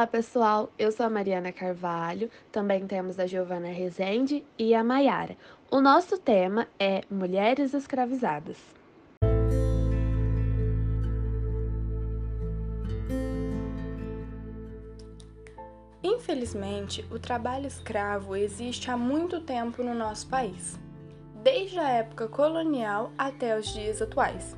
Olá, pessoal. Eu sou a Mariana Carvalho. Também temos a Giovana Rezende e a Maiara. O nosso tema é Mulheres Escravizadas. Infelizmente, o trabalho escravo existe há muito tempo no nosso país, desde a época colonial até os dias atuais.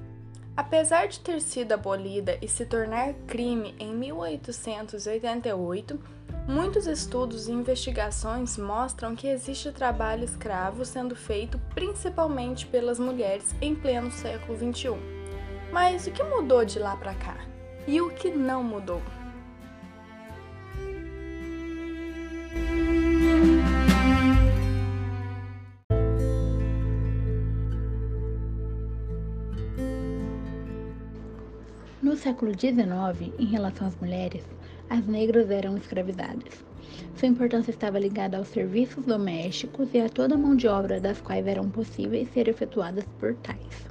Apesar de ter sido abolida e se tornar crime em 1888, muitos estudos e investigações mostram que existe trabalho escravo sendo feito principalmente pelas mulheres em pleno século XXI. Mas o que mudou de lá para cá? E o que não mudou? No século XIX, em relação às mulheres, as negras eram escravizadas. Sua importância estava ligada aos serviços domésticos e a toda a mão de obra das quais eram possíveis ser efetuadas por tais.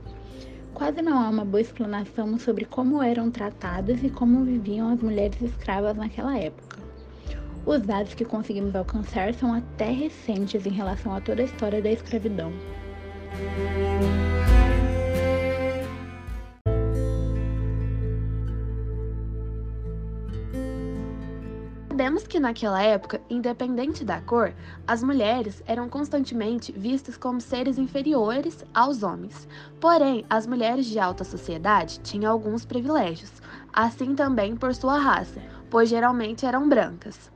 Quase não há uma boa explanação sobre como eram tratadas e como viviam as mulheres escravas naquela época. Os dados que conseguimos alcançar são até recentes em relação a toda a história da escravidão. Sabemos que naquela época, independente da cor, as mulheres eram constantemente vistas como seres inferiores aos homens. Porém, as mulheres de alta sociedade tinham alguns privilégios, assim também por sua raça, pois geralmente eram brancas.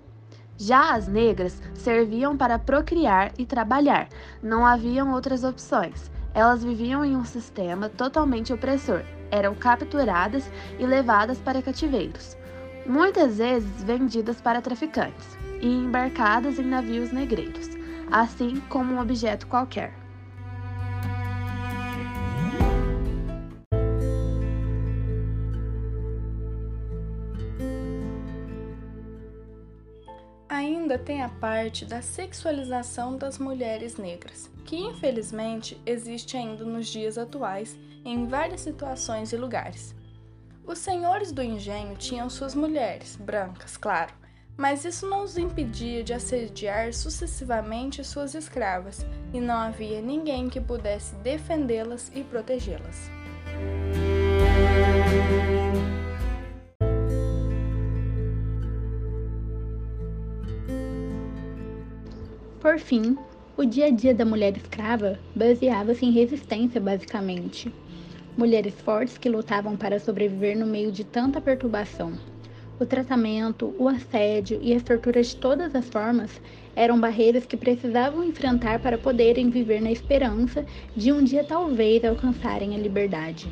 Já as negras serviam para procriar e trabalhar, não haviam outras opções. Elas viviam em um sistema totalmente opressor, eram capturadas e levadas para cativeiros muitas vezes vendidas para traficantes e embarcadas em navios negreiros, assim como um objeto qualquer. Ainda tem a parte da sexualização das mulheres negras, que infelizmente existe ainda nos dias atuais em várias situações e lugares. Os senhores do engenho tinham suas mulheres, brancas, claro, mas isso não os impedia de assediar sucessivamente suas escravas, e não havia ninguém que pudesse defendê-las e protegê-las. Por fim, o dia a dia da mulher escrava baseava-se em resistência, basicamente mulheres fortes que lutavam para sobreviver no meio de tanta perturbação. O tratamento, o assédio e as torturas de todas as formas eram barreiras que precisavam enfrentar para poderem viver na esperança de um dia talvez alcançarem a liberdade.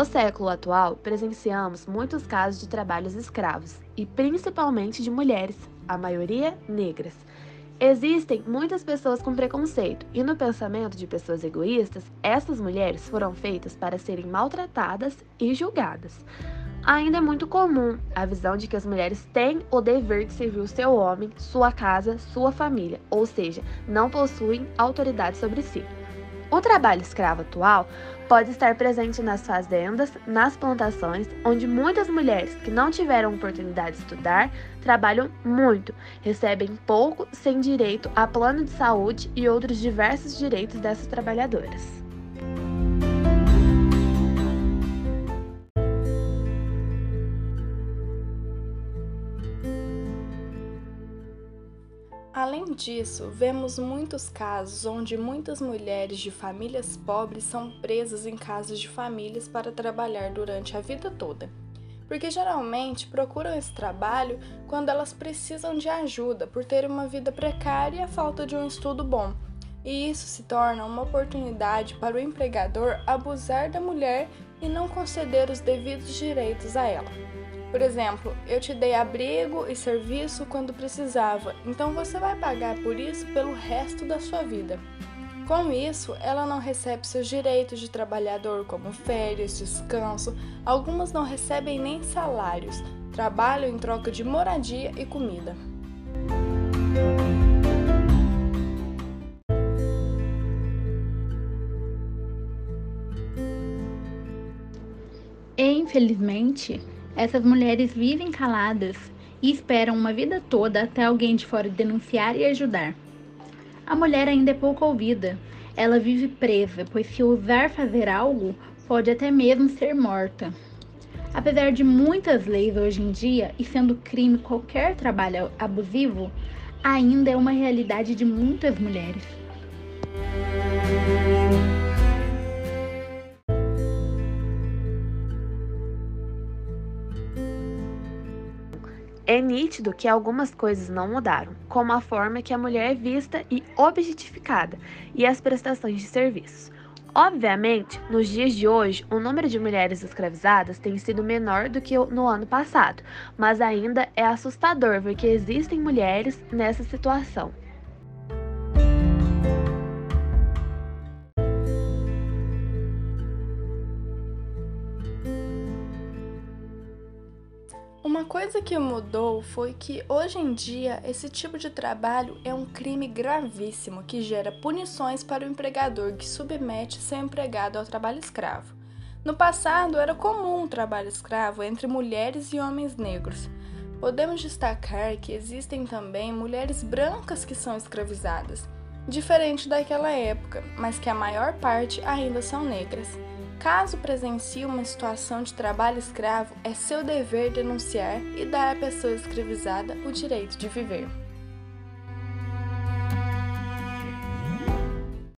No século atual, presenciamos muitos casos de trabalhos escravos, e principalmente de mulheres, a maioria negras. Existem muitas pessoas com preconceito, e no pensamento de pessoas egoístas, essas mulheres foram feitas para serem maltratadas e julgadas. Ainda é muito comum a visão de que as mulheres têm o dever de servir o seu homem, sua casa, sua família, ou seja, não possuem autoridade sobre si. O trabalho escravo atual pode estar presente nas fazendas, nas plantações, onde muitas mulheres que não tiveram oportunidade de estudar trabalham muito, recebem pouco, sem direito a plano de saúde e outros diversos direitos dessas trabalhadoras. Além disso, vemos muitos casos onde muitas mulheres de famílias pobres são presas em casas de famílias para trabalhar durante a vida toda. Porque geralmente procuram esse trabalho quando elas precisam de ajuda por ter uma vida precária e a falta de um estudo bom. E isso se torna uma oportunidade para o empregador abusar da mulher e não conceder os devidos direitos a ela. Por exemplo, eu te dei abrigo e serviço quando precisava, então você vai pagar por isso pelo resto da sua vida. Com isso, ela não recebe seus direitos de trabalhador, como férias, descanso, algumas não recebem nem salários, trabalham em troca de moradia e comida. Infelizmente, essas mulheres vivem caladas e esperam uma vida toda até alguém de fora denunciar e ajudar. A mulher ainda é pouco ouvida. Ela vive presa, pois se ousar fazer algo, pode até mesmo ser morta. Apesar de muitas leis hoje em dia e sendo crime qualquer trabalho abusivo, ainda é uma realidade de muitas mulheres. É nítido que algumas coisas não mudaram, como a forma que a mulher é vista e objetificada e as prestações de serviços. Obviamente, nos dias de hoje, o número de mulheres escravizadas tem sido menor do que no ano passado, mas ainda é assustador ver que existem mulheres nessa situação. Uma coisa que mudou foi que hoje em dia esse tipo de trabalho é um crime gravíssimo que gera punições para o empregador que submete seu empregado ao trabalho escravo. No passado era comum o trabalho escravo entre mulheres e homens negros. Podemos destacar que existem também mulheres brancas que são escravizadas, diferente daquela época, mas que a maior parte ainda são negras. Caso presencie uma situação de trabalho escravo, é seu dever denunciar e dar à pessoa escravizada o direito de viver.